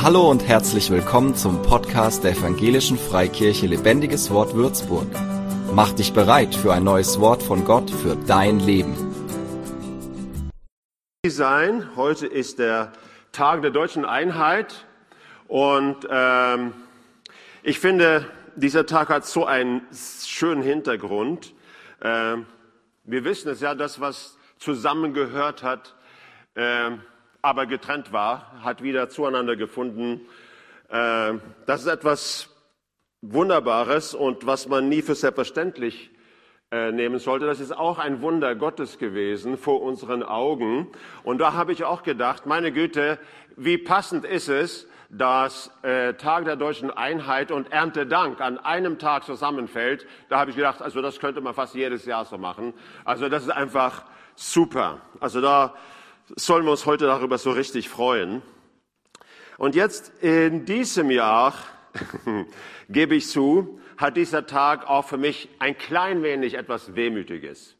Hallo und herzlich willkommen zum Podcast der Evangelischen Freikirche Lebendiges Wort Würzburg. Mach dich bereit für ein neues Wort von Gott für dein Leben. Sein. Heute ist der Tag der deutschen Einheit und ähm, ich finde, dieser Tag hat so einen schönen Hintergrund. Ähm, wir wissen es ja, das, was zusammengehört hat, ähm, aber getrennt war, hat wieder zueinander gefunden. Äh, das ist etwas Wunderbares und was man nie für selbstverständlich äh, nehmen sollte. Das ist auch ein Wunder Gottes gewesen vor unseren Augen. Und da habe ich auch gedacht, meine Güte, wie passend ist es, dass äh, Tag der deutschen Einheit und Erntedank an einem Tag zusammenfällt. Da habe ich gedacht, also das könnte man fast jedes Jahr so machen. Also das ist einfach super. Also da sollen wir uns heute darüber so richtig freuen. Und jetzt in diesem Jahr, gebe ich zu, hat dieser Tag auch für mich ein klein wenig etwas Wehmütiges.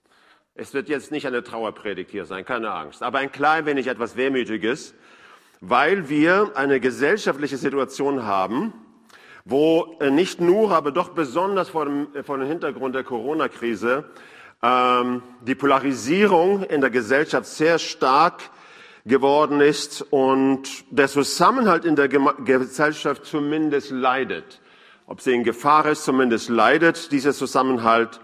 Es wird jetzt nicht eine Trauerpredigt hier sein, keine Angst, aber ein klein wenig etwas Wehmütiges, weil wir eine gesellschaftliche Situation haben, wo nicht nur, aber doch besonders vor dem, vor dem Hintergrund der Corona-Krise ähm, die Polarisierung in der Gesellschaft sehr stark geworden ist und der Zusammenhalt in der Gesellschaft zumindest leidet. Ob sie in Gefahr ist, zumindest leidet dieser Zusammenhalt.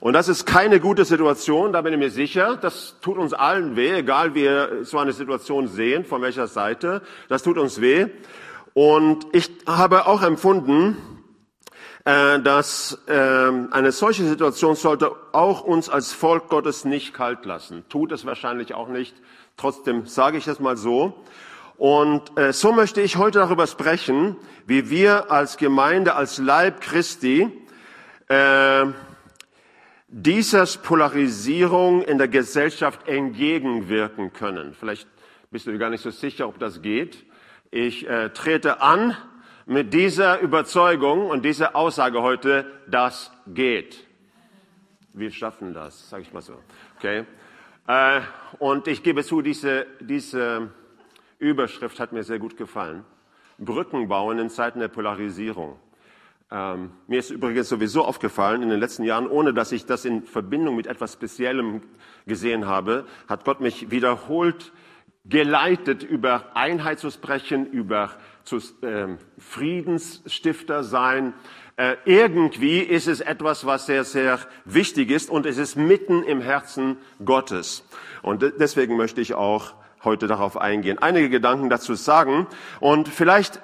Und das ist keine gute Situation, da bin ich mir sicher. Das tut uns allen weh, egal wie wir so eine Situation sehen, von welcher Seite. Das tut uns weh. Und ich habe auch empfunden, dass ähm, eine solche Situation sollte auch uns als Volk Gottes nicht kalt lassen. Tut es wahrscheinlich auch nicht. Trotzdem sage ich es mal so. Und äh, so möchte ich heute darüber sprechen, wie wir als Gemeinde, als Leib Christi äh, dieser Polarisierung in der Gesellschaft entgegenwirken können. Vielleicht bist du dir gar nicht so sicher, ob das geht. Ich äh, trete an mit dieser Überzeugung und dieser Aussage heute, das geht. Wir schaffen das, sage ich mal so. Okay. Äh, und ich gebe zu, diese, diese Überschrift hat mir sehr gut gefallen. Brücken bauen in Zeiten der Polarisierung. Ähm, mir ist übrigens sowieso aufgefallen in den letzten Jahren, ohne dass ich das in Verbindung mit etwas Speziellem gesehen habe, hat Gott mich wiederholt geleitet über Einheit zu sprechen, über zu, äh, Friedensstifter sein. Äh, irgendwie ist es etwas, was sehr, sehr wichtig ist und es ist mitten im Herzen Gottes. Und deswegen möchte ich auch heute darauf eingehen, einige Gedanken dazu sagen. Und vielleicht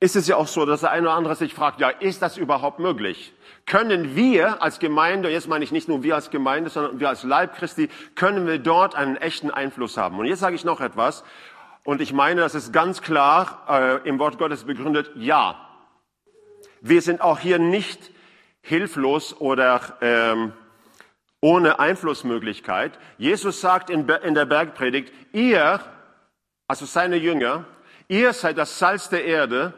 ist es ja auch so, dass der eine oder andere sich fragt, ja, ist das überhaupt möglich? Können wir als Gemeinde, jetzt meine ich nicht nur wir als Gemeinde, sondern wir als Leib Christi, können wir dort einen echten Einfluss haben? Und jetzt sage ich noch etwas, und ich meine, das ist ganz klar äh, im Wort Gottes begründet, ja. Wir sind auch hier nicht hilflos oder ähm, ohne Einflussmöglichkeit. Jesus sagt in, in der Bergpredigt, ihr, also seine Jünger, ihr seid das Salz der Erde.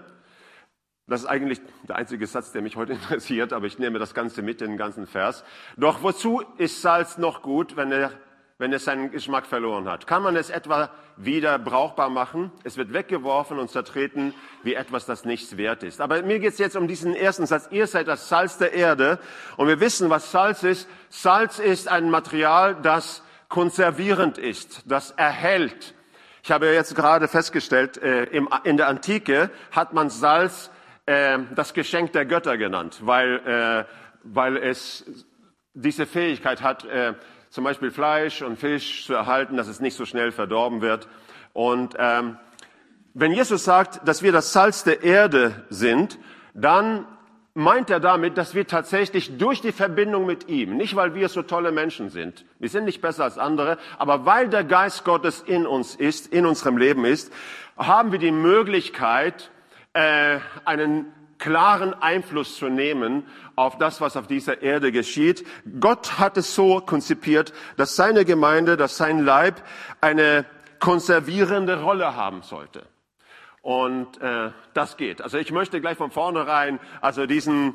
Das ist eigentlich der einzige Satz, der mich heute interessiert, aber ich nehme das Ganze mit, den ganzen Vers. Doch wozu ist Salz noch gut, wenn er wenn es seinen Geschmack verloren hat? Kann man es etwa wieder brauchbar machen? Es wird weggeworfen und zertreten wie etwas, das nichts wert ist. Aber mir geht es jetzt um diesen ersten Satz. Ihr seid das Salz der Erde. Und wir wissen, was Salz ist. Salz ist ein Material, das konservierend ist, das erhält. Ich habe jetzt gerade festgestellt, äh, in der Antike hat man Salz äh, das Geschenk der Götter genannt, weil, äh, weil es diese Fähigkeit hat, zum Beispiel Fleisch und Fisch zu erhalten, dass es nicht so schnell verdorben wird. Und ähm, wenn Jesus sagt, dass wir das Salz der Erde sind, dann meint er damit, dass wir tatsächlich durch die Verbindung mit ihm, nicht weil wir so tolle Menschen sind, wir sind nicht besser als andere, aber weil der Geist Gottes in uns ist, in unserem Leben ist, haben wir die Möglichkeit, äh, einen klaren Einfluss zu nehmen auf das, was auf dieser Erde geschieht. Gott hat es so konzipiert, dass seine Gemeinde, dass sein Leib eine konservierende Rolle haben sollte. Und äh, das geht. Also ich möchte gleich von vornherein, also diesen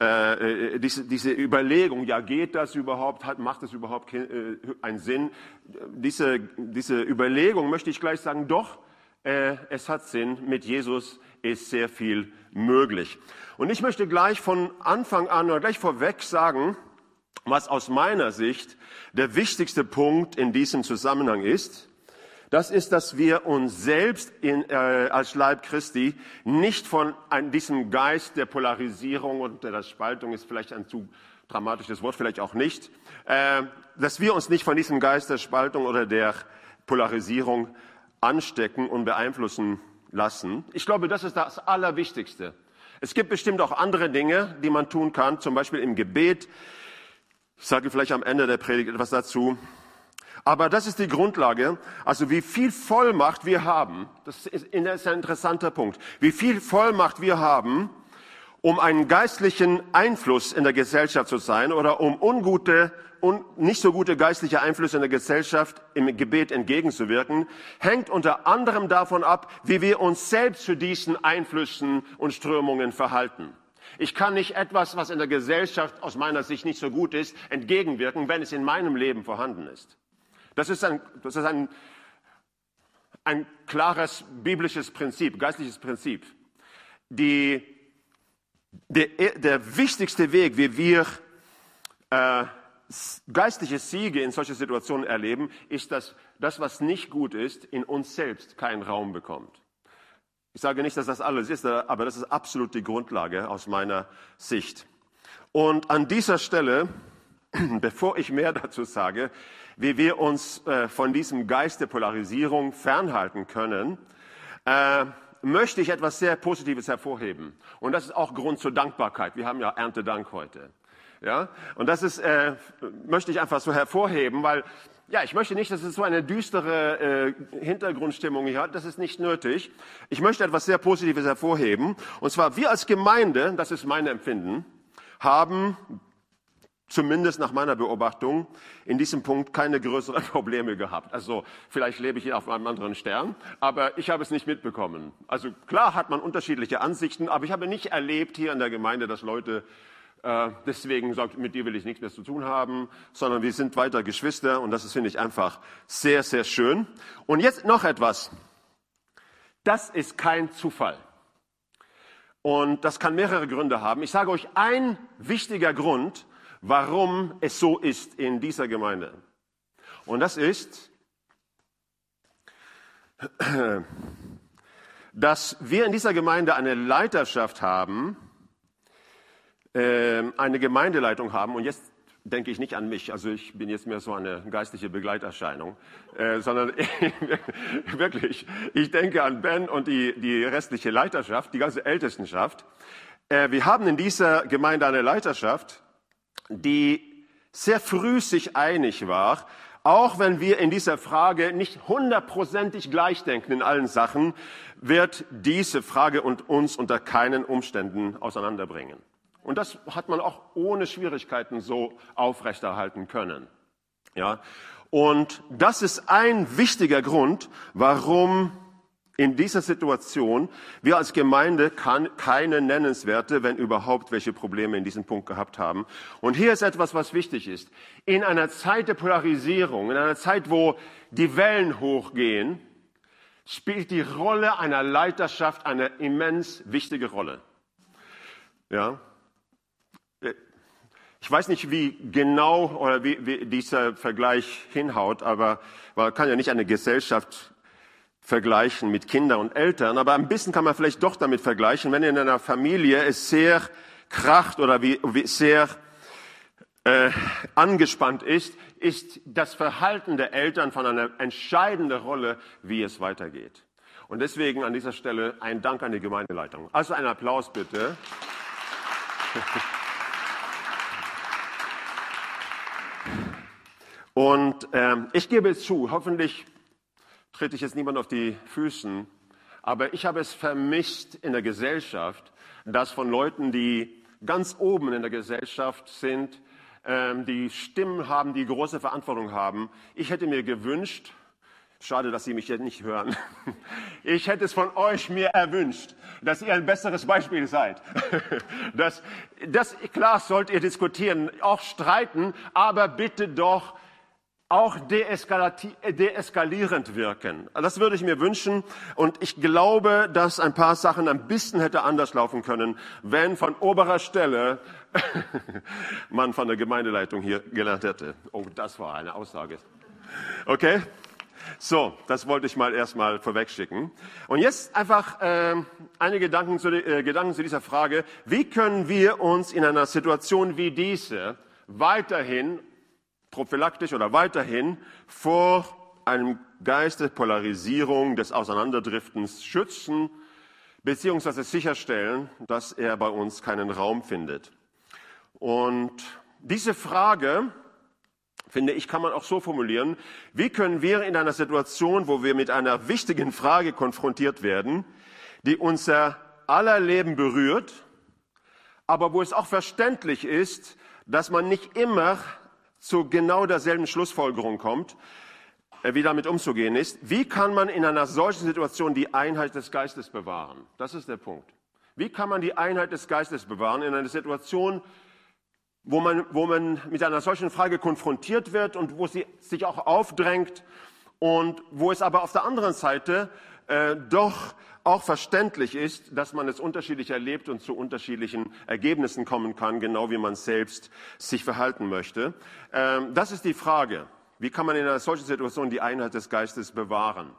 äh, äh diese, diese Überlegung, ja, geht das überhaupt, hat, macht das überhaupt äh, einen Sinn? Diese, diese Überlegung möchte ich gleich sagen, doch, äh, es hat Sinn. Mit Jesus ist sehr viel möglich. Und ich möchte gleich von Anfang an oder gleich vorweg sagen, was aus meiner Sicht der wichtigste Punkt in diesem Zusammenhang ist. Das ist, dass wir uns selbst in, äh, als Leib Christi nicht von ein, diesem Geist der Polarisierung und der Spaltung ist vielleicht ein zu dramatisches Wort, vielleicht auch nicht, äh, dass wir uns nicht von diesem Geist der Spaltung oder der Polarisierung anstecken und beeinflussen lassen. Ich glaube, das ist das Allerwichtigste. Es gibt bestimmt auch andere Dinge, die man tun kann, zum Beispiel im Gebet. Ich sage vielleicht am Ende der Predigt etwas dazu. Aber das ist die Grundlage. Also wie viel Vollmacht wir haben, das ist ein interessanter Punkt, wie viel Vollmacht wir haben, um einen geistlichen Einfluss in der Gesellschaft zu sein oder um ungute und nicht so gute geistliche Einflüsse in der Gesellschaft im Gebet entgegenzuwirken, hängt unter anderem davon ab, wie wir uns selbst zu diesen Einflüssen und Strömungen verhalten. Ich kann nicht etwas, was in der Gesellschaft aus meiner Sicht nicht so gut ist, entgegenwirken, wenn es in meinem Leben vorhanden ist. Das ist ein, das ist ein, ein klares biblisches Prinzip, geistliches Prinzip. Die, der, der wichtigste Weg, wie wir äh, geistliche Siege in solche Situationen erleben, ist, dass das, was nicht gut ist, in uns selbst keinen Raum bekommt. Ich sage nicht, dass das alles ist, aber das ist absolut die Grundlage aus meiner Sicht. Und an dieser Stelle, bevor ich mehr dazu sage, wie wir uns äh, von diesem Geist der Polarisierung fernhalten können, äh, möchte ich etwas sehr Positives hervorheben. Und das ist auch Grund zur Dankbarkeit. Wir haben ja Erntedank heute. Ja, und das ist, äh, möchte ich einfach so hervorheben, weil ja, ich möchte nicht, dass es so eine düstere äh, Hintergrundstimmung hier hat. Das ist nicht nötig. Ich möchte etwas sehr Positives hervorheben. Und zwar wir als Gemeinde, das ist mein Empfinden, haben zumindest nach meiner Beobachtung in diesem Punkt keine größeren Probleme gehabt. Also vielleicht lebe ich hier auf einem anderen Stern, aber ich habe es nicht mitbekommen. Also klar hat man unterschiedliche Ansichten, aber ich habe nicht erlebt hier in der Gemeinde, dass Leute äh, deswegen sagt, mit dir will ich nichts mehr zu tun haben, sondern wir sind weiter Geschwister und das ist, finde ich, einfach sehr, sehr schön. Und jetzt noch etwas. Das ist kein Zufall. Und das kann mehrere Gründe haben. Ich sage euch ein wichtiger Grund, warum es so ist in dieser Gemeinde. Und das ist, dass wir in dieser Gemeinde eine Leiterschaft haben, ähm, eine Gemeindeleitung haben. Und jetzt denke ich nicht an mich, also ich bin jetzt mehr so eine geistliche Begleiterscheinung, äh, sondern wirklich, ich denke an Ben und die, die restliche Leiterschaft, die ganze Ältestenschaft. Äh, wir haben in dieser Gemeinde eine Leiterschaft, die sehr früh sich einig war, auch wenn wir in dieser Frage nicht hundertprozentig gleich denken in allen Sachen, wird diese Frage und uns unter keinen Umständen auseinanderbringen. Und das hat man auch ohne Schwierigkeiten so aufrechterhalten können. Ja. Und das ist ein wichtiger Grund, warum in dieser Situation wir als Gemeinde kann, keine nennenswerte, wenn überhaupt, welche Probleme in diesem Punkt gehabt haben. Und hier ist etwas, was wichtig ist. In einer Zeit der Polarisierung, in einer Zeit, wo die Wellen hochgehen, spielt die Rolle einer Leiterschaft eine immens wichtige Rolle. Ja, ich weiß nicht, wie genau oder wie, wie dieser Vergleich hinhaut, aber man kann ja nicht eine Gesellschaft vergleichen mit Kindern und Eltern, aber ein bisschen kann man vielleicht doch damit vergleichen, wenn in einer Familie es sehr kracht oder wie, wie sehr äh, angespannt ist, ist das Verhalten der Eltern von einer entscheidenden Rolle, wie es weitergeht. Und deswegen an dieser Stelle ein Dank an die Gemeindeleitung. Also ein Applaus bitte. Und ähm, ich gebe es zu, hoffentlich trete ich jetzt niemand auf die Füßen, aber ich habe es vermisst in der Gesellschaft, dass von Leuten, die ganz oben in der Gesellschaft sind, ähm, die Stimmen haben, die große Verantwortung haben. Ich hätte mir gewünscht, schade, dass Sie mich jetzt nicht hören, ich hätte es von euch mir erwünscht, dass ihr ein besseres Beispiel seid. Das, das, klar sollt ihr diskutieren, auch streiten, aber bitte doch auch deeskalierend wirken. Das würde ich mir wünschen. Und ich glaube, dass ein paar Sachen ein bisschen hätte anders laufen können, wenn von oberer Stelle man von der Gemeindeleitung hier gelernt hätte. Oh, das war eine Aussage. Okay? So, das wollte ich mal erstmal vorwegschicken. Und jetzt einfach äh, einige Gedanken zu, äh, Gedanken zu dieser Frage. Wie können wir uns in einer Situation wie diese weiterhin prophylaktisch oder weiterhin vor einem Geist der Polarisierung, des Auseinanderdriftens schützen, beziehungsweise sicherstellen, dass er bei uns keinen Raum findet. Und diese Frage finde ich, kann man auch so formulieren, wie können wir in einer Situation, wo wir mit einer wichtigen Frage konfrontiert werden, die unser aller Leben berührt, aber wo es auch verständlich ist, dass man nicht immer zu genau derselben Schlussfolgerung kommt, äh, wie damit umzugehen ist. Wie kann man in einer solchen Situation die Einheit des Geistes bewahren? Das ist der Punkt. Wie kann man die Einheit des Geistes bewahren in einer Situation, wo man, wo man mit einer solchen Frage konfrontiert wird und wo sie sich auch aufdrängt und wo es aber auf der anderen Seite äh, doch auch verständlich ist, dass man es unterschiedlich erlebt und zu unterschiedlichen Ergebnissen kommen kann, genau wie man selbst sich verhalten möchte. Ähm, das ist die Frage. Wie kann man in einer solchen Situation die Einheit des Geistes bewahren?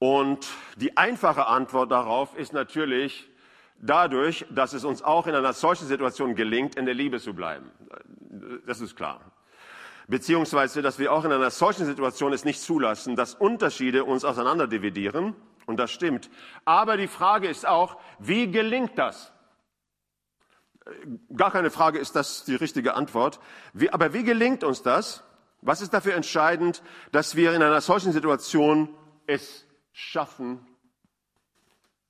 Und die einfache Antwort darauf ist natürlich, dadurch, dass es uns auch in einer solchen Situation gelingt, in der Liebe zu bleiben. Das ist klar. Beziehungsweise, dass wir auch in einer solchen Situation es nicht zulassen, dass Unterschiede uns auseinanderdividieren. Und das stimmt. Aber die Frage ist auch, wie gelingt das? Gar keine Frage ist das die richtige Antwort. Wie, aber wie gelingt uns das? Was ist dafür entscheidend, dass wir in einer solchen Situation es schaffen,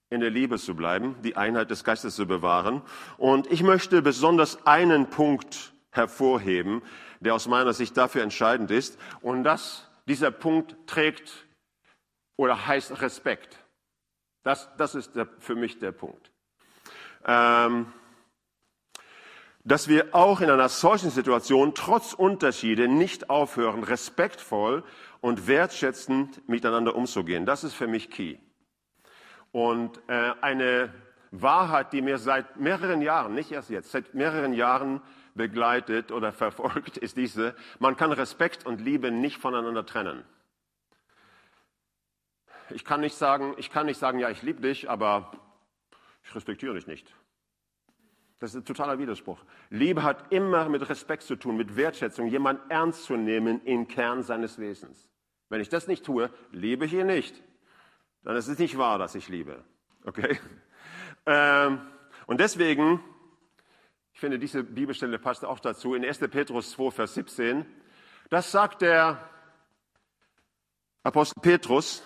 in der Liebe zu bleiben, die Einheit des Geistes zu bewahren. Und ich möchte besonders einen Punkt hervorheben, der aus meiner Sicht dafür entscheidend ist. Und das, dieser Punkt trägt oder heißt Respekt. Das, das ist der, für mich der Punkt. Ähm, dass wir auch in einer solchen Situation trotz Unterschiede nicht aufhören, respektvoll und wertschätzend miteinander umzugehen. Das ist für mich key. Und äh, eine Wahrheit, die mir seit mehreren Jahren, nicht erst jetzt, seit mehreren Jahren begleitet oder verfolgt, ist diese, man kann Respekt und Liebe nicht voneinander trennen. Ich kann nicht sagen, ich kann nicht sagen, ja, ich liebe dich, aber ich respektiere dich nicht. Das ist ein totaler Widerspruch. Liebe hat immer mit Respekt zu tun, mit Wertschätzung, jemanden ernst zu nehmen im Kern seines Wesens. Wenn ich das nicht tue, liebe ich ihn nicht dann ist es nicht wahr, dass ich liebe. Okay? Ähm, und deswegen, ich finde, diese Bibelstelle passt auch dazu, in 1. Petrus 2, Vers 17, das sagt der Apostel Petrus.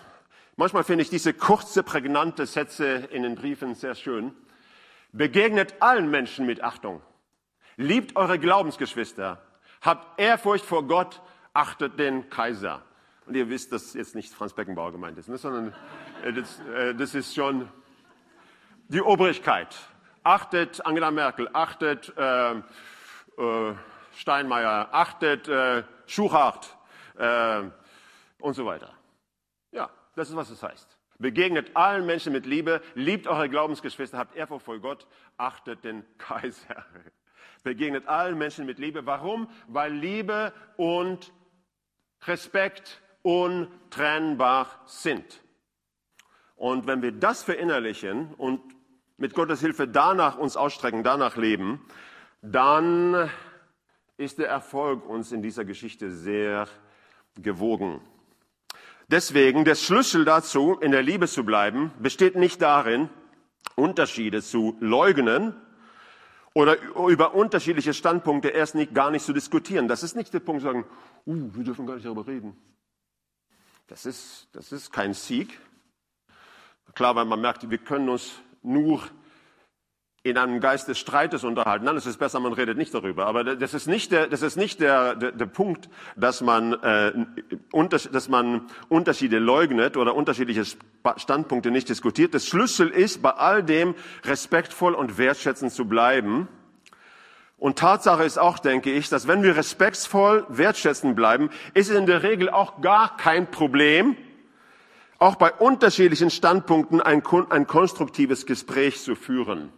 Manchmal finde ich diese kurze, prägnante Sätze in den Briefen sehr schön. Begegnet allen Menschen mit Achtung. Liebt eure Glaubensgeschwister. Habt Ehrfurcht vor Gott. Achtet den Kaiser. Und ihr wisst, dass jetzt nicht Franz Beckenbauer gemeint ist, ne, sondern äh, das, äh, das, ist schon die Obrigkeit. Achtet Angela Merkel, achtet äh, äh, Steinmeier, achtet äh, Schuchart äh, und so weiter. Ja, das ist, was es heißt. Begegnet allen Menschen mit Liebe, liebt eure Glaubensgeschwister, habt Ehrfurcht vor Gott, achtet den Kaiser. Begegnet allen Menschen mit Liebe. Warum? Weil Liebe und Respekt untrennbar sind. Und wenn wir das verinnerlichen und mit Gottes Hilfe danach uns ausstrecken, danach leben, dann ist der Erfolg uns in dieser Geschichte sehr gewogen. Deswegen, der Schlüssel dazu, in der Liebe zu bleiben, besteht nicht darin, Unterschiede zu leugnen oder über unterschiedliche Standpunkte erst nicht, gar nicht zu diskutieren. Das ist nicht der Punkt, zu sagen, uh, wir dürfen gar nicht darüber reden. Das ist, das ist kein Sieg. Klar, weil man merkt, wir können uns nur in einem Geist des Streites unterhalten. Ist es besser, man redet nicht darüber. Aber das ist nicht der, das ist nicht der, der, der Punkt, dass man, äh, unter, dass man Unterschiede leugnet oder unterschiedliche Standpunkte nicht diskutiert. Das Schlüssel ist, bei all dem respektvoll und wertschätzend zu bleiben Und Tatsache ist auch, denke ich, dass wenn wir respektvoll, wertschätzend bleiben, ist es in der Regel auch gar kein Problem, auch bei unterschiedlichen Standpunkten ein, ein konstruktives Gespräch zu führen.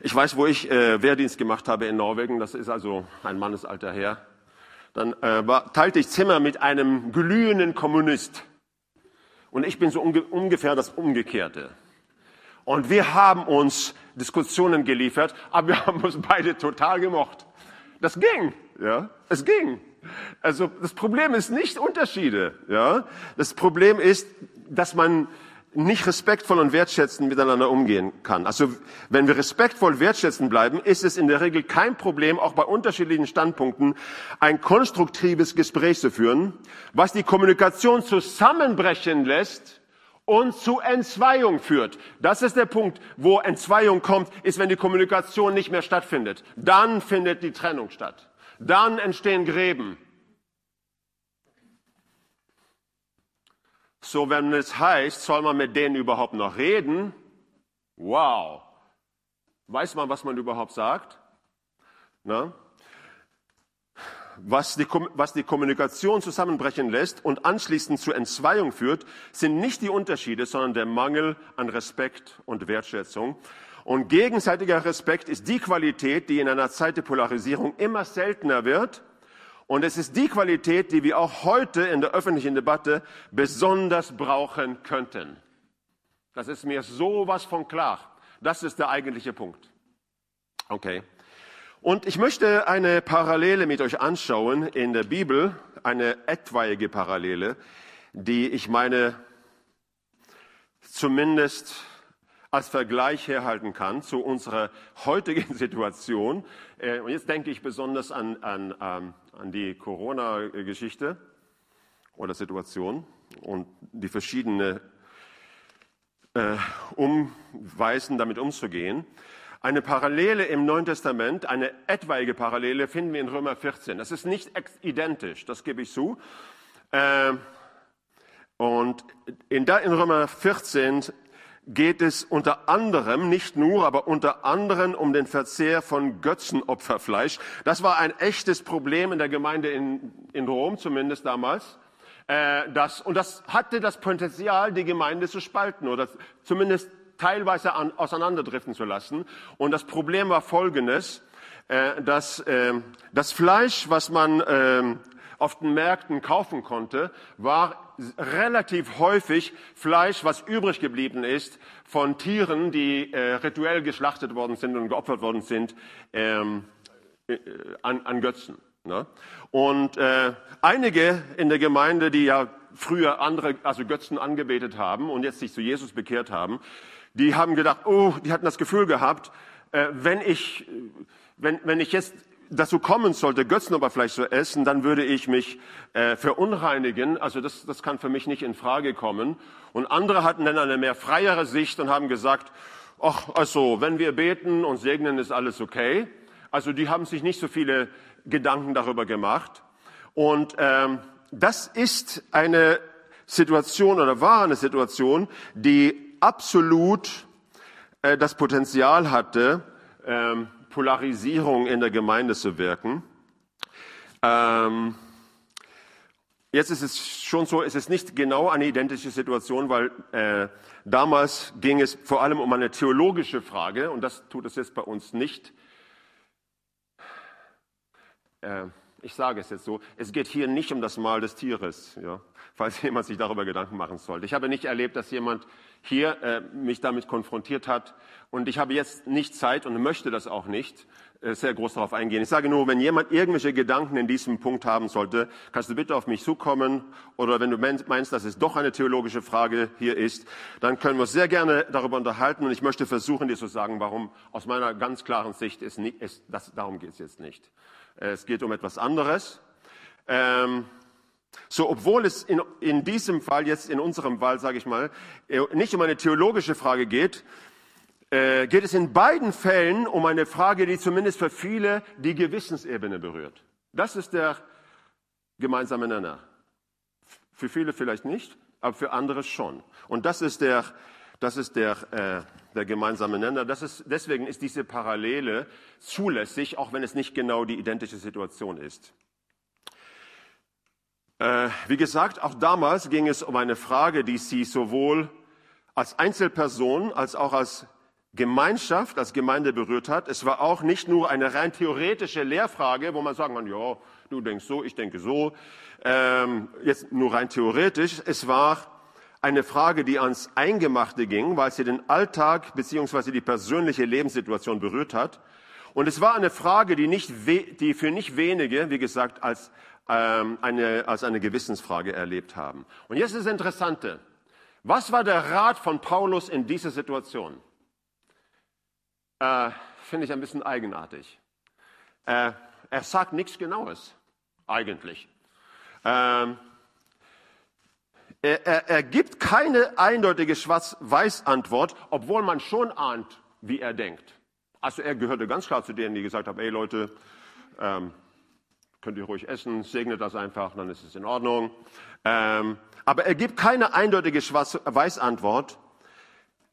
Ich weiß, wo ich äh, Wehrdienst gemacht habe in Norwegen, das ist also ein Mannesalter her. Dann äh, war, teilte ich Zimmer mit einem glühenden Kommunist. Und ich bin so unge ungefähr das Umgekehrte. Und wir haben uns Diskussionen geliefert, aber wir haben uns beide total gemocht. Das ging, ja, es ging. Also das Problem ist nicht Unterschiede, ja. Das Problem ist, dass man nicht respektvoll und wertschätzend miteinander umgehen kann. Also wenn wir respektvoll wertschätzend bleiben, ist es in der Regel kein Problem, auch bei unterschiedlichen Standpunkten ein konstruktives Gespräch zu führen, was die Kommunikation zusammenbrechen lässt und zu Entzweiung führt. Das ist der Punkt, wo Entzweiung kommt, ist, wenn die Kommunikation nicht mehr stattfindet. Dann findet die Trennung statt. Dann entstehen Gräben. So, wenn es heißt, soll man mit denen überhaupt noch reden? Wow. Weiß man, was man überhaupt sagt? Na? was die, was die Kommunikation zusammenbrechen lässt und anschließend zur Entzweiung führt, sind nicht die Unterschiede, sondern der Mangel an Respekt und Wertschätzung. Und gegenseitiger Respekt ist die Qualität, die in einer Zeit der Polarisierung immer seltener wird. Und es ist die Qualität, die wir auch heute in der öffentlichen Debatte besonders brauchen könnten. Das ist mir sowas von klar. Das ist der eigentliche Punkt. Okay. Und ich möchte eine Parallele mit euch anschauen in der Bibel, eine etwaige Parallele, die ich meine zumindest als Vergleich herhalten kann zu unserer heutigen Situation. Äh, und jetzt denke ich besonders an, an, ähm, an die Corona-Geschichte oder Situation und die verschiedenen äh, Umweisen, damit umzugehen. Eine Parallele im Neuen Testament, eine etwaige Parallele finden wir in Römer 14. Das ist nicht identisch, das gebe ich zu. Ähm, und in, Römer 14 geht es unter anderem, nicht nur, aber unter anderem um den Verzehr von Götzenopferfleisch. Das war ein echtes Problem in der Gemeinde in, in Rom, zumindest damals. Äh, das, und das hatte das Potenzial, die Gemeinde zu spalten oder zumindest teilweise an, auseinanderdriften zu lassen. Und das Problem war folgendes, äh, dass äh, das Fleisch, was man äh, auf den Märkten kaufen konnte, war relativ häufig Fleisch, was übrig geblieben ist von Tieren, die äh, rituell geschlachtet worden sind und geopfert worden sind ähm, äh, an, an Götzen. Ne? Und äh, einige in der Gemeinde, die ja früher andere, also Götzen angebetet haben und jetzt sich zu Jesus bekehrt haben, die haben gedacht, oh, die hatten das Gefühl gehabt, äh, wenn ich, wenn, wenn ich jetzt dazu kommen sollte, Götzenoberfleisch zu essen, dann würde ich mich äh, verunreinigen. Also das, das kann für mich nicht in Frage kommen. Und andere hatten dann eine mehr freiere Sicht und haben gesagt, ach, also wenn wir beten und segnen, ist alles okay. Also die haben sich nicht so viele Gedanken darüber gemacht. Und ähm, das ist eine Situation oder war eine Situation, die absolut äh, das Potenzial hatte, ähm, Polarisierung in der Gemeinde zu wirken. Ähm, jetzt ist es schon so, es ist nicht genau eine identische Situation, weil äh, damals ging es vor allem um eine theologische Frage und das tut es jetzt bei uns nicht. Äh, ich sage es jetzt so, es geht hier nicht um das Mal des Tieres, ja, falls jemand sich darüber Gedanken machen sollte. Ich habe nicht erlebt, dass jemand hier äh, mich damit konfrontiert hat. Und ich habe jetzt nicht Zeit und möchte das auch nicht äh, sehr groß darauf eingehen. Ich sage nur, wenn jemand irgendwelche Gedanken in diesem Punkt haben sollte, kannst du bitte auf mich zukommen. Oder wenn du meinst, dass es doch eine theologische Frage hier ist, dann können wir uns sehr gerne darüber unterhalten. Und ich möchte versuchen, dir zu sagen, warum aus meiner ganz klaren Sicht ist, nicht, ist das, darum geht es jetzt nicht. Äh, es geht um etwas anderes. Ähm, so, obwohl es in, in diesem Fall, jetzt in unserem Fall, sage ich mal, äh, nicht um eine theologische Frage geht, äh, geht es in beiden Fällen um eine Frage, die zumindest für viele die Gewissensebene berührt. Das ist der gemeinsame Nenner. Für viele vielleicht nicht, aber für andere schon. Und das ist der, Das ist der, äh, der gemeinsame Nenner. Das ist, deswegen ist diese Parallele zulässig, auch wenn es nicht genau die identische Situation ist. Äh, wie gesagt, auch damals ging es um eine Frage, die sie sowohl als Einzelperson als auch als Gemeinschaft, als Gemeinde berührt hat. Es war auch nicht nur eine rein theoretische Lehrfrage, wo man sagen kann, ja, du denkst so, ich denke so, ähm, jetzt nur rein theoretisch. Es war eine Frage, die ans Eingemachte ging, weil sie den Alltag beziehungsweise die persönliche Lebenssituation berührt hat. Und es war eine Frage, die, nicht die für nicht wenige, wie gesagt, als, ähm, eine, als eine Gewissensfrage erlebt haben. Und jetzt ist das Interessante. Was war der Rat von Paulus in dieser Situation? Äh, Finde ich ein bisschen eigenartig. Äh, er sagt nichts Genaues, eigentlich. Ähm, er, er, er gibt keine eindeutige Schwarz-Weiß-Antwort, obwohl man schon ahnt, wie er denkt. Also er gehörte ganz klar zu denen, die gesagt haben, ey Leute, ähm, könnt ihr ruhig essen, segnet das einfach, dann ist es in Ordnung. Ähm, aber er gibt keine eindeutige Schwarz-Weiß-Antwort.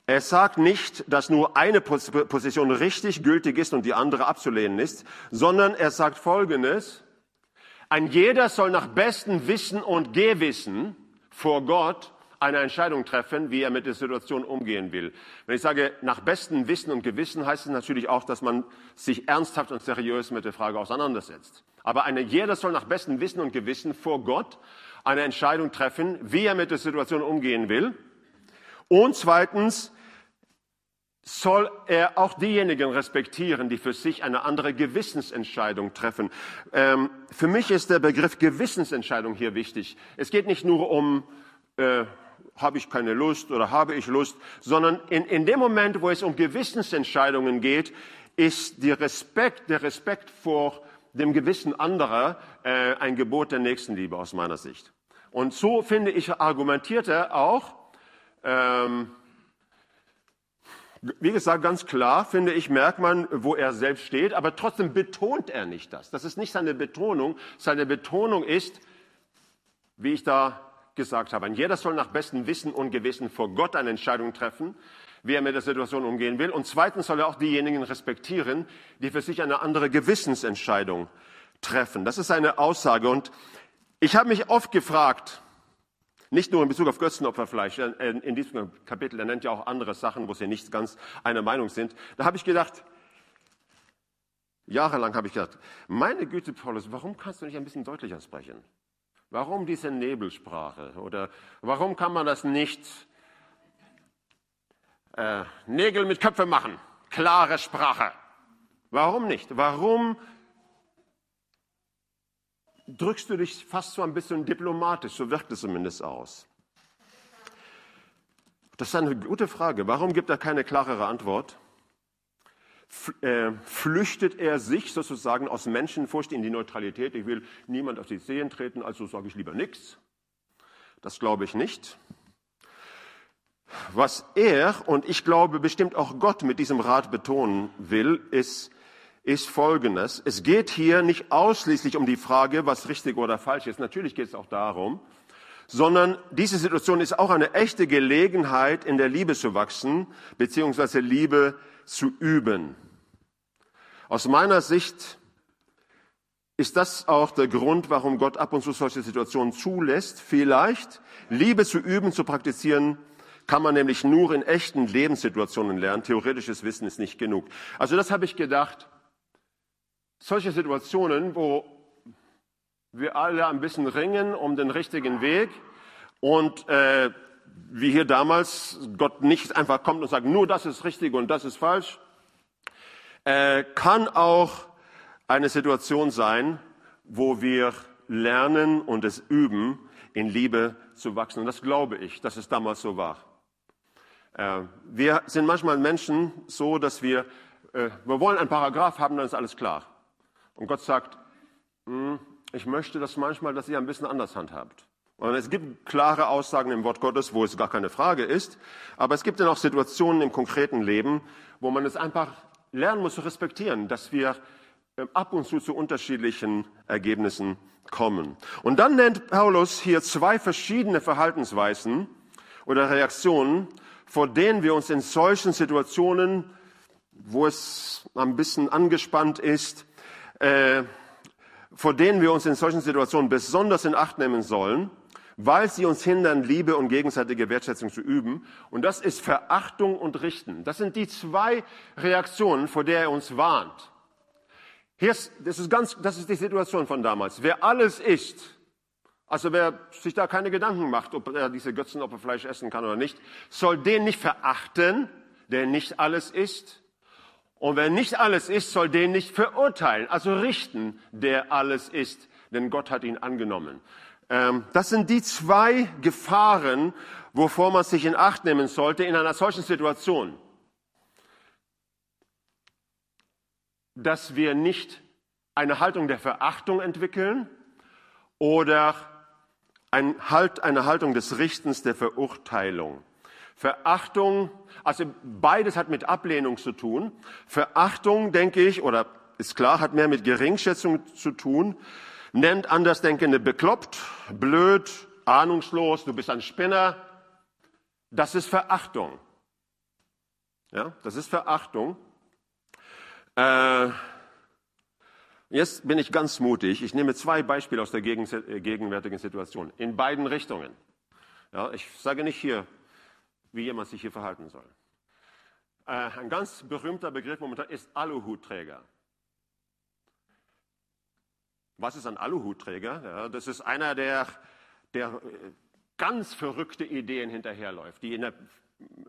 Er sagt nicht, dass nur eine Position richtig gültig ist und die andere abzulehnen ist, sondern er sagt Folgendes. Ein jeder soll nach bestem Wissen und Gewissen vor Gott eine Entscheidung treffen, wie er mit der Situation umgehen will. Wenn ich sage, nach bestem Wissen und Gewissen, heißt es natürlich auch, dass man sich ernsthaft und seriös mit der Frage auseinandersetzt. Aber eine, jeder soll nach bestem Wissen und Gewissen vor Gott eine Entscheidung treffen, wie er mit der Situation umgehen will. Und zweitens soll er auch diejenigen respektieren, die für sich eine andere Gewissensentscheidung treffen. Ähm, für mich ist der Begriff Gewissensentscheidung hier wichtig. Es geht nicht nur um, äh, habe ich keine Lust oder habe ich Lust, sondern in, in dem Moment, wo es um Gewissensentscheidungen geht, ist die Respekt, der Respekt vor dem Gewissen anderer äh, ein Gebot der Nächstenliebe aus meiner Sicht. Und so finde ich, argumentiert er auch, ähm, wie gesagt, ganz klar, finde ich, merkt man, wo er selbst steht, aber trotzdem betont er nicht das. Das ist nicht seine Betonung. Seine Betonung ist, wie ich da gesagt habe, jeder soll nach bestem Wissen und Gewissen vor Gott eine Entscheidung treffen, wie er mit der Situation umgehen will. Und zweitens soll er auch diejenigen respektieren, die für sich eine andere Gewissensentscheidung treffen. Das ist eine Aussage. Und ich habe mich oft gefragt, nicht nur in Bezug auf Götzenopferfleisch, in diesem Kapitel, er nennt ja auch andere Sachen, wo sie nicht ganz einer Meinung sind. Da habe ich gedacht, jahrelang habe ich gedacht, meine Güte, Paulus, warum kannst du nicht ein bisschen deutlicher sprechen? Warum diese Nebelsprache? Oder warum kann man das nicht äh, Nägel mit Köpfe machen? Klare Sprache. Warum nicht? Warum drückst du dich fast so ein bisschen diplomatisch, so wirkt es zumindest aus. Das ist eine gute Frage. Warum gibt er keine klarere Antwort? Äh, flüchtet er sich sozusagen aus Menschenfurcht in die Neutralität? Ich will niemand auf die Seen treten, also sage ich lieber nichts. Das glaube ich nicht. Was er und ich glaube bestimmt auch Gott mit diesem Rat betonen will, ist, ist folgendes. Es geht hier nicht ausschließlich um die Frage, was richtig oder falsch ist. Natürlich geht es auch darum, sondern diese Situation ist auch eine echte Gelegenheit, in der Liebe zu wachsen, beziehungsweise Liebe zu üben. Aus meiner Sicht ist das auch der Grund, warum Gott ab und zu solche Situationen zulässt. Vielleicht Liebe zu üben, zu praktizieren, kann man nämlich nur in echten Lebenssituationen lernen. Theoretisches Wissen ist nicht genug. Also das habe ich gedacht solche Situationen, wo wir alle ein bisschen ringen um den richtigen Weg und äh, wie hier damals Gott nicht einfach kommt und sagt, nur das ist richtig und das ist falsch, äh, kann auch eine Situation sein, wo wir lernen und es üben, in Liebe zu wachsen. Und das glaube ich, dass es damals so war. Äh, wir sind manchmal Menschen so, dass wir, äh, wir wollen einen Paragraph haben, dann ist alles klar. Und Gott sagt, hm, ich möchte das manchmal, dass ihr ein bisschen anders handhabt. Und es gibt klare Aussagen im Wort Gottes, wo es gar keine Frage ist. Aber es gibt dann auch Situationen im konkreten Leben, wo man es einfach lernen muss zu respektieren, dass wir ähm, ab und zu zu unterschiedlichen Ergebnissen kommen. Und dann nennt Paulus hier zwei verschiedene Verhaltensweisen oder Reaktionen vor denen wir uns in solchen Situationen, wo es ein bisschen angespannt ist, äh, vor denen wir uns in solchen Situationen besonders in Acht nehmen sollen, weil sie uns hindern, Liebe und gegenseitige Wertschätzung zu üben. Und das ist Verachtung und Richten. Das sind die zwei Reaktionen, vor der er uns warnt. Hier ist, das, ist ganz, das ist die Situation von damals. Wer alles isst, also wer sich da keine Gedanken macht, ob er diese Götzenopferfleisch essen kann oder nicht, soll den nicht verachten, der nicht alles isst. Und wer nicht alles ist, soll den nicht verurteilen, also richten, der alles ist, denn Gott hat ihn angenommen. Ähm, das sind die zwei Gefahren, wovor man sich in Acht nehmen sollte in einer solchen Situation. Dass wir nicht eine Haltung der Verachtung entwickeln oder halt, eine Haltung des Richtens, der Verurteilung. Verachtung, also beides hat mit Ablehnung zu tun. Verachtung, denke ich, oder ist klar, hat mehr mit Geringschätzung zu tun nennt Andersdenkende bekloppt, blöd, ahnungslos, du bist ein Spinner. Das ist Verachtung. Ja, das ist Verachtung. Äh, jetzt bin ich ganz mutig. Ich nehme zwei Beispiele aus der äh, gegenwärtigen Situation. In beiden Richtungen. Ja, ich sage nicht hier, wie jemand sich hier verhalten soll. Äh, ein ganz berühmter Begriff momentan ist Aluhutträger. Was ist ein Aluhutträger? Ja, das ist einer, der, der äh, ganz verrückte Ideen hinterherläuft, die in der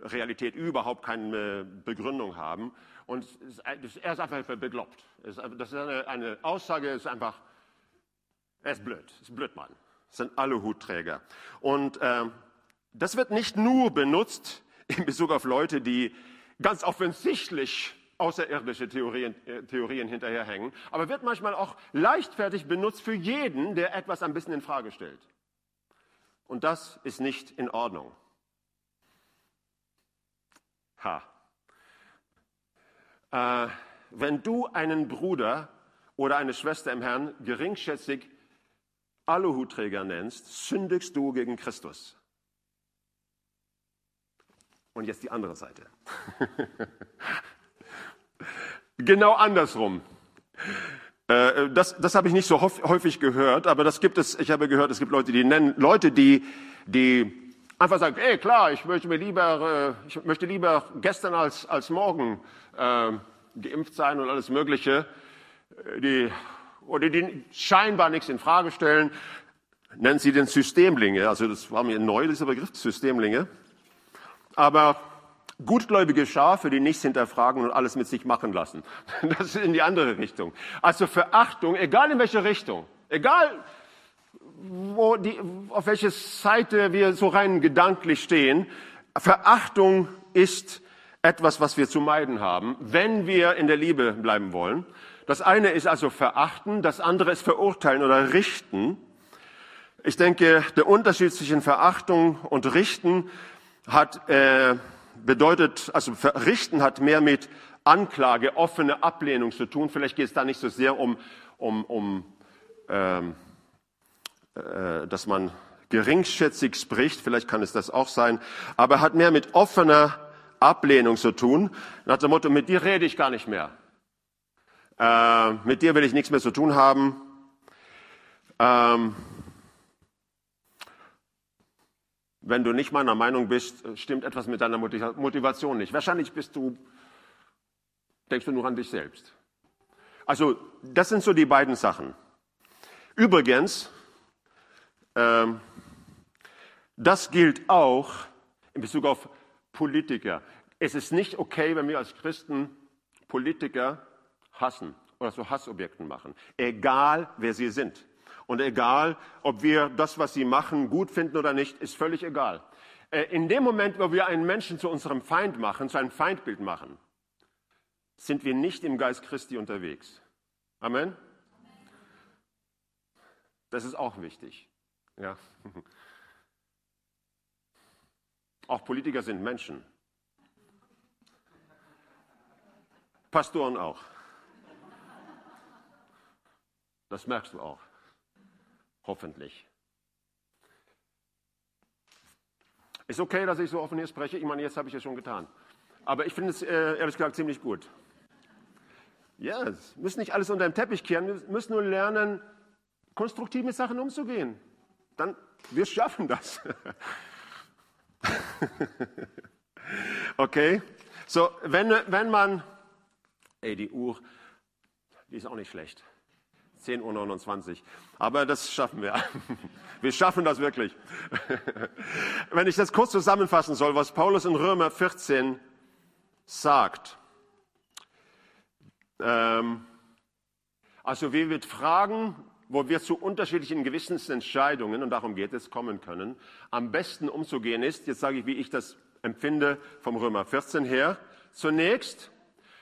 Realität überhaupt keine Begründung haben. Und er ist einfach begloppt. Das ist eine, eine Aussage, ist einfach, er ist blöd, ist ein Blödmann. Das ein Aluhutträger. Und äh, das wird nicht nur benutzt in Bezug auf Leute, die ganz offensichtlich außerirdische Theorien, äh, Theorien hinterherhängen, aber wird manchmal auch leichtfertig benutzt für jeden, der etwas ein bisschen in Frage stellt. Und das ist nicht in Ordnung. Ha. Äh, wenn du einen Bruder oder eine Schwester im Herrn geringschätzig Aluhutträger nennst, sündigst du gegen Christus. Und jetzt die andere Seite. Genau andersrum. Äh, das, das habe ich nicht so häufig gehört, aber das gibt es. Ich habe gehört, es gibt Leute, die nennen Leute, die, die einfach sagen: Ey, klar, ich möchte mir lieber, äh, ich möchte lieber gestern als als morgen äh, geimpft sein und alles Mögliche. Äh, die oder die scheinbar nichts in Frage stellen, nennen sie den Systemlinge. Also das war mir neu, dieser Begriff Systemlinge. Aber Gutgläubige Schafe, die nichts hinterfragen und alles mit sich machen lassen. Das ist in die andere Richtung. Also Verachtung, egal in welche Richtung, egal wo die, auf welche Seite wir so rein gedanklich stehen, Verachtung ist etwas, was wir zu meiden haben, wenn wir in der Liebe bleiben wollen. Das eine ist also verachten, das andere ist verurteilen oder richten. Ich denke, der Unterschied zwischen Verachtung und Richten hat äh, bedeutet, also richten hat mehr mit Anklage, offene Ablehnung zu tun. Vielleicht geht es da nicht so sehr um, um, um ähm, äh, dass man geringschätzig spricht, vielleicht kann es das auch sein, aber hat mehr mit offener Ablehnung zu tun, nach dem Motto, mit dir rede ich gar nicht mehr. Äh, mit dir will ich nichts mehr zu tun haben. Ähm, Wenn du nicht meiner Meinung bist, stimmt etwas mit deiner Motivation nicht. Wahrscheinlich bist du, denkst du nur an dich selbst. Also, das sind so die beiden Sachen. Übrigens, ähm, das gilt auch in Bezug auf Politiker. Es ist nicht okay, wenn wir als Christen Politiker hassen oder so Hassobjekten machen, egal wer sie sind. Und egal, ob wir das, was sie machen, gut finden oder nicht, ist völlig egal. Äh, in dem Moment, wo wir einen Menschen zu unserem Feind machen, zu einem Feindbild machen, sind wir nicht im Geist Christi unterwegs. Amen? Das ist auch wichtig. Ja. Auch Politiker sind Menschen. Pastoren auch. Das merkst du auch. Hoffentlich. Ist okay, dass ich so offen hier spreche? Ich meine, jetzt habe ich es schon getan. Aber ich finde es äh, ehrlich gesagt ziemlich gut. Ja, yes. müssen nicht alles unter den Teppich kehren, wir müssen nur lernen, konstruktiv mit Sachen umzugehen. Dann, wir schaffen das. okay, so, wenn, wenn man, ey, die Uhr, die ist auch nicht schlecht. 10.29 Uhr. Aber das schaffen wir. Wir schaffen das wirklich. Wenn ich das kurz zusammenfassen soll, was Paulus in Römer 14 sagt. Ähm, also wir wird Fragen, wo wir zu unterschiedlichen Gewissensentscheidungen, und darum geht es, kommen können, am besten umzugehen ist, jetzt sage ich, wie ich das empfinde vom Römer 14 her, zunächst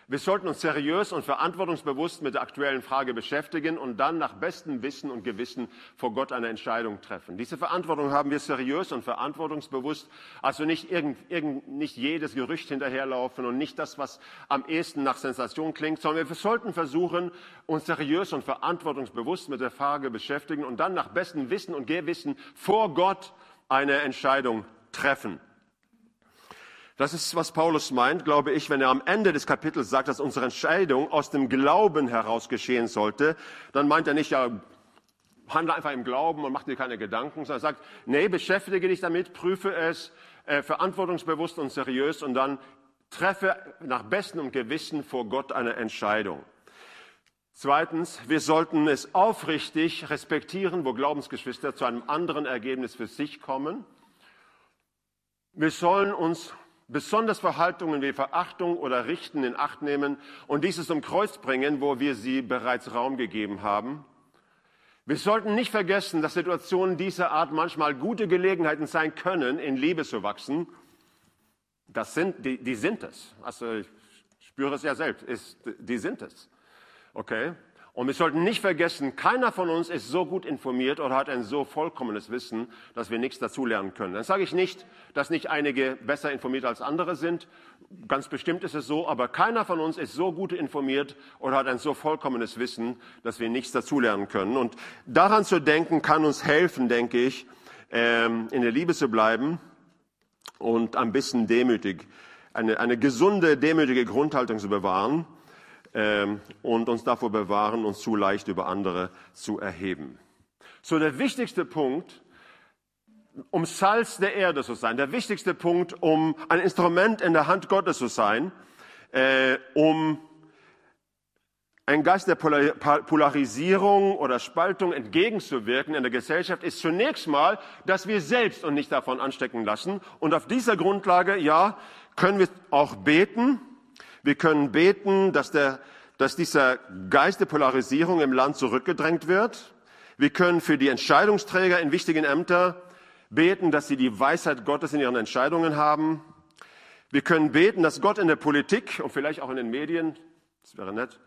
wir sollten uns seriös und verantwortungsbewusst mit der aktuellen Frage beschäftigen und dann nach bestem Wissen und Gewissen vor Gott eine Entscheidung treffen. Diese Verantwortung haben wir seriös und verantwortungsbewusst, also nicht, irgend, irgend, nicht jedes Gerücht hinterherlaufen und nicht das, was am ehesten nach Sensation klingt, sondern wir sollten versuchen, uns seriös und verantwortungsbewusst mit der Frage beschäftigen und dann nach bestem Wissen und Gewissen vor Gott eine Entscheidung treffen. Das ist, was Paulus meint, glaube ich, wenn er am Ende des Kapitels sagt, dass unsere Entscheidung aus dem Glauben heraus geschehen sollte, dann meint er nicht, ja, handle einfach im Glauben und mach dir keine Gedanken, sondern er sagt, nee, beschäftige dich damit, prüfe es äh, verantwortungsbewusst und seriös und dann treffe nach bestem Gewissen vor Gott eine Entscheidung. Zweitens, wir sollten es aufrichtig respektieren, wo Glaubensgeschwister zu einem anderen Ergebnis für sich kommen. Wir sollen uns besonders Verhaltungen wie Verachtung oder Richten in Acht nehmen und dieses um Kreuz bringen, wo wir sie bereits Raum gegeben haben. Wir sollten nicht vergessen, dass Situationen dieser Art manchmal gute Gelegenheiten sein können, in Liebe zu wachsen. Das sind, die, die sind es. Also ich spüre es ja selbst, ist, die sind es. Okay? Und wir sollten nicht vergessen, keiner von uns ist so gut informiert oder hat ein so vollkommenes Wissen, dass wir nichts dazulernen können. Dann sage ich nicht, dass nicht einige besser informiert als andere sind. Ganz bestimmt ist es so, aber keiner von uns ist so gut informiert oder hat ein so vollkommenes Wissen, dass wir nichts dazulernen können. Und daran zu denken, kann uns helfen, denke ich, ähm, in der Liebe zu bleiben und ein bisschen demütig, eine, eine gesunde, demütige Grundhaltung zu bewahren ähm, und uns davor bewahren, uns zu leicht über andere zu erheben. So der wichtigste Punkt, um Salz der Erde zu sein, der wichtigste Punkt, um ein Instrument in der Hand Gottes zu sein, äh, um ein Geist der Polarisierung oder Spaltung entgegenzuwirken in der Gesellschaft ist zunächst mal, dass wir selbst uns nicht davon anstecken lassen. Und auf dieser Grundlage, ja, können wir auch beten, wir können beten, dass, der, dass dieser Geist der Polarisierung im Land zurückgedrängt wird. Wir können für die Entscheidungsträger in wichtigen Ämtern beten, dass sie die Weisheit Gottes in ihren Entscheidungen haben. Wir können beten, dass Gott in der Politik und vielleicht auch in den Medien, das wäre nett,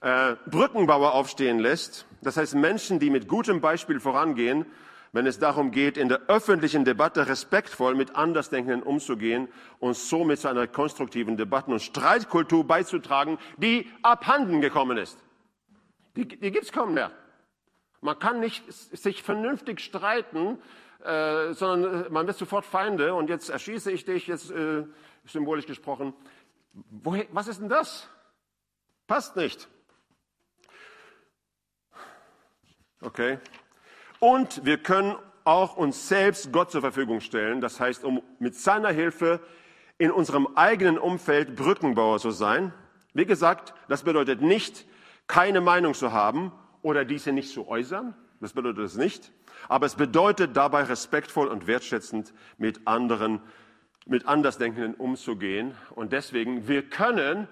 äh, Brückenbauer aufstehen lässt. Das heißt Menschen, die mit gutem Beispiel vorangehen wenn es darum geht, in der öffentlichen Debatte respektvoll mit Andersdenkenden umzugehen und somit zu einer konstruktiven Debatten- und Streitkultur beizutragen, die abhanden gekommen ist. Die, die gibt es kaum mehr. Man kann nicht sich vernünftig streiten, äh, sondern äh, man wird sofort Feinde und jetzt erschieße ich dich, jetzt äh, symbolisch gesprochen. Woher, was ist denn das? Passt nicht. Okay. Und wir können auch uns selbst Gott zur Verfügung stellen. Das heißt, um mit seiner Hilfe in unserem eigenen Umfeld Brückenbauer zu sein. Wie gesagt, das bedeutet nicht, keine Meinung zu haben oder diese nicht zu äußern. Das bedeutet es nicht. Aber es bedeutet dabei respektvoll und wertschätzend mit anderen, mit Andersdenkenden umzugehen. Und deswegen, wir können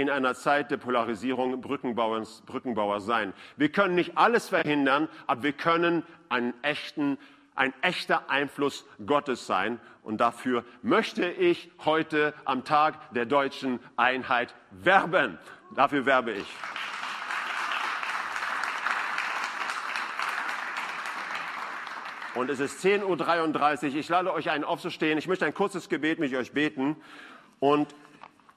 in einer Zeit der Polarisierung Brückenbauer sein. Wir können nicht alles verhindern, aber wir können einen echten, ein echter Einfluss Gottes sein. Und dafür möchte ich heute am Tag der deutschen Einheit werben. Dafür werbe ich. Und es ist 10.33 Uhr. Ich lade euch ein, aufzustehen. Ich möchte ein kurzes Gebet mit euch beten. Und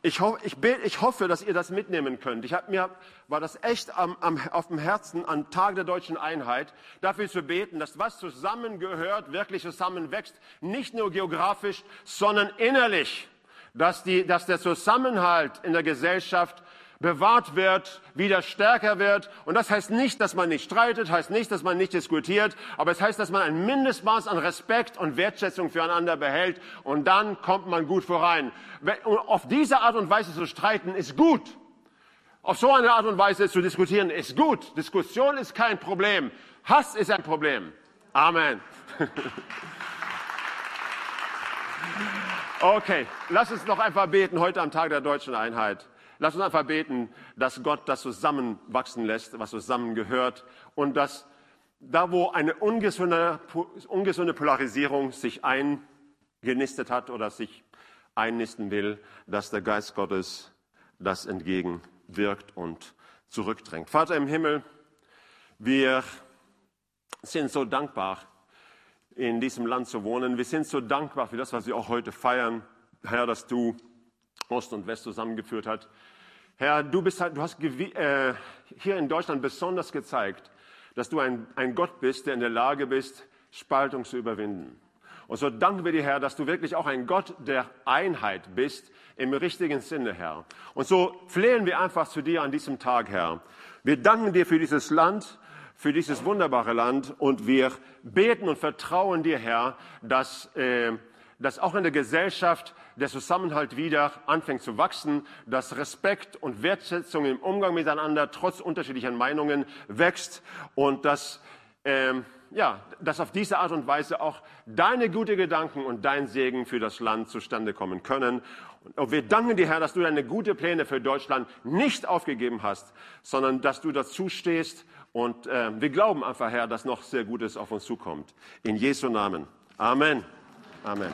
ich, ho ich, ich, hoffe, dass ihr das mitnehmen könnt. Ich hab, mir war das echt am, am, auf dem Herzen, am Tag der deutschen Einheit, dafür zu beten, dass was zusammengehört, wirklich zusammenwächst, nicht nur geografisch, sondern innerlich, dass, die, dass der Zusammenhalt in der Gesellschaft bewahrt wird, wieder stärker wird. Und das heißt nicht, dass man nicht streitet, heißt nicht, dass man nicht diskutiert, aber es heißt, dass man ein Mindestmaß an Respekt und Wertschätzung füreinander behält und dann kommt man gut voran. Auf diese Art und Weise zu streiten ist gut. Auf so eine Art und Weise zu diskutieren ist gut. Diskussion ist kein Problem. Hass ist ein Problem. Amen. Okay, lass uns noch einfach beten heute am Tag der deutschen Einheit. Lass uns einfach beten, dass Gott das zusammenwachsen lässt, was zusammengehört und dass da, wo eine ungesunde, ungesunde Polarisierung sich eingenistet hat oder sich einnisten will, dass der Geist Gottes das entgegenwirkt und zurückdrängt. Vater im Himmel, wir sind so dankbar, in diesem Land zu wohnen. Wir sind so dankbar für das, was wir auch heute feiern. Herr, dass du Ost und West zusammengeführt hast. Herr, du, bist, halt, du hast äh, hier in Deutschland besonders gezeigt, dass du ein, ein Gott bist, der in der Lage bist, Spaltung zu überwinden. Und so danken wir dir, Herr, dass du wirklich auch ein Gott der Einheit bist, im richtigen Sinne, Herr. Und so flehen wir einfach zu dir an diesem Tag, Herr. Wir danken dir für dieses Land, für dieses wunderbare Land und wir beten und vertrauen dir, Herr, dass, äh, dass auch in der Gesellschaft der Zusammenhalt wieder anfängt zu wachsen, dass Respekt und Wertschätzung im Umgang miteinander trotz unterschiedlicher Meinungen wächst und dass, ähm, ja, dass auf diese Art und Weise auch deine gute Gedanken und dein Segen für das Land zustande kommen können. Und wir danken dir, Herr, dass du deine gute Pläne für Deutschland nicht aufgegeben hast, sondern dass du dazu stehst. Und äh, wir glauben einfach, Herr, dass noch sehr Gutes auf uns zukommt. In Jesu Namen. Amen. Amen.